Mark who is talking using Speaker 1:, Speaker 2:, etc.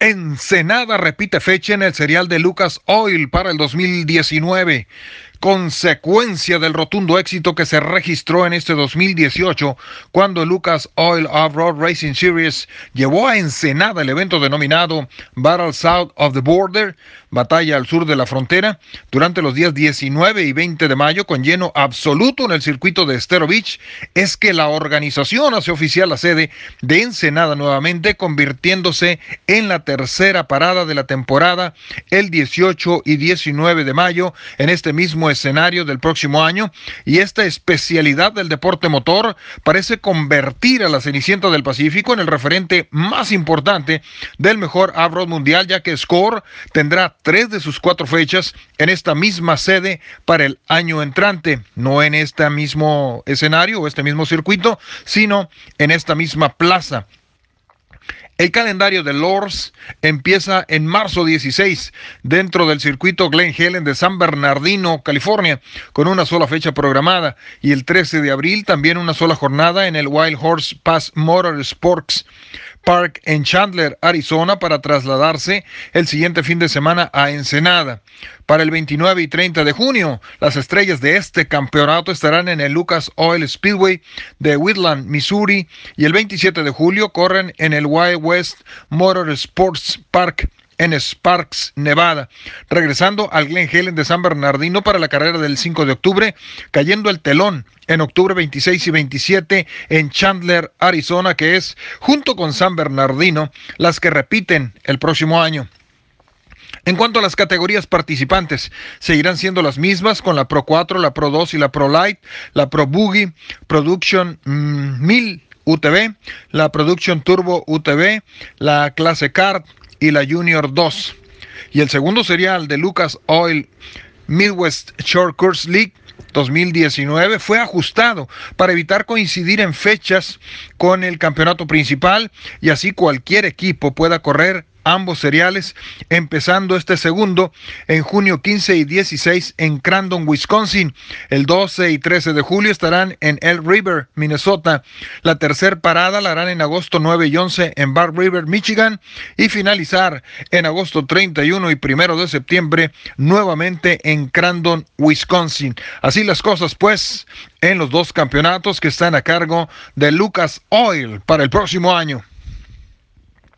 Speaker 1: Ensenada repite fecha en el serial de Lucas Oil para el 2019 consecuencia del rotundo éxito que se registró en este 2018 cuando Lucas Oil Off-Road Racing Series llevó a Ensenada el evento denominado Battle South of the Border, batalla al sur de la frontera, durante los días 19 y 20 de mayo con lleno absoluto en el circuito de Estero Beach, es que la organización hace oficial la sede de Ensenada nuevamente, convirtiéndose en la tercera parada de la temporada el 18 y 19 de mayo en este mismo escenario del próximo año y esta especialidad del deporte motor parece convertir a la Cenicienta del Pacífico en el referente más importante del mejor off mundial, ya que Score tendrá tres de sus cuatro fechas en esta misma sede para el año entrante, no en este mismo escenario o este mismo circuito, sino en esta misma plaza. El calendario de Lords empieza en marzo 16 dentro del circuito Glen Helen de San Bernardino, California, con una sola fecha programada y el 13 de abril también una sola jornada en el Wild Horse Pass Motor Sports. Park en Chandler, Arizona, para trasladarse el siguiente fin de semana a Ensenada. Para el 29 y 30 de junio, las estrellas de este campeonato estarán en el Lucas Oil Speedway de Whitland, Missouri, y el 27 de julio corren en el Wild West Motor Sports Park en Sparks, Nevada. Regresando al Glen Helen de San Bernardino para la carrera del 5 de octubre, cayendo el telón en octubre 26 y 27 en Chandler, Arizona, que es, junto con San Bernardino, las que repiten el próximo año. En cuanto a las categorías participantes, seguirán siendo las mismas con la Pro 4, la Pro 2 y la Pro Light, la Pro Boogie, Production 1000 mm, UTV, la Production Turbo UTV, la Clase Card, y la Junior 2. Y el segundo sería el de Lucas Oil Midwest Short Course League 2019 fue ajustado para evitar coincidir en fechas con el campeonato principal y así cualquier equipo pueda correr ambos seriales, empezando este segundo en junio 15 y 16 en Crandon, Wisconsin. El 12 y 13 de julio estarán en El River, Minnesota. La tercera parada la harán en agosto 9 y 11 en Bar River, Michigan. Y finalizar en agosto 31 y 1 de septiembre nuevamente en Crandon, Wisconsin. Así las cosas pues en los dos campeonatos que están a cargo de Lucas Oil para el próximo año.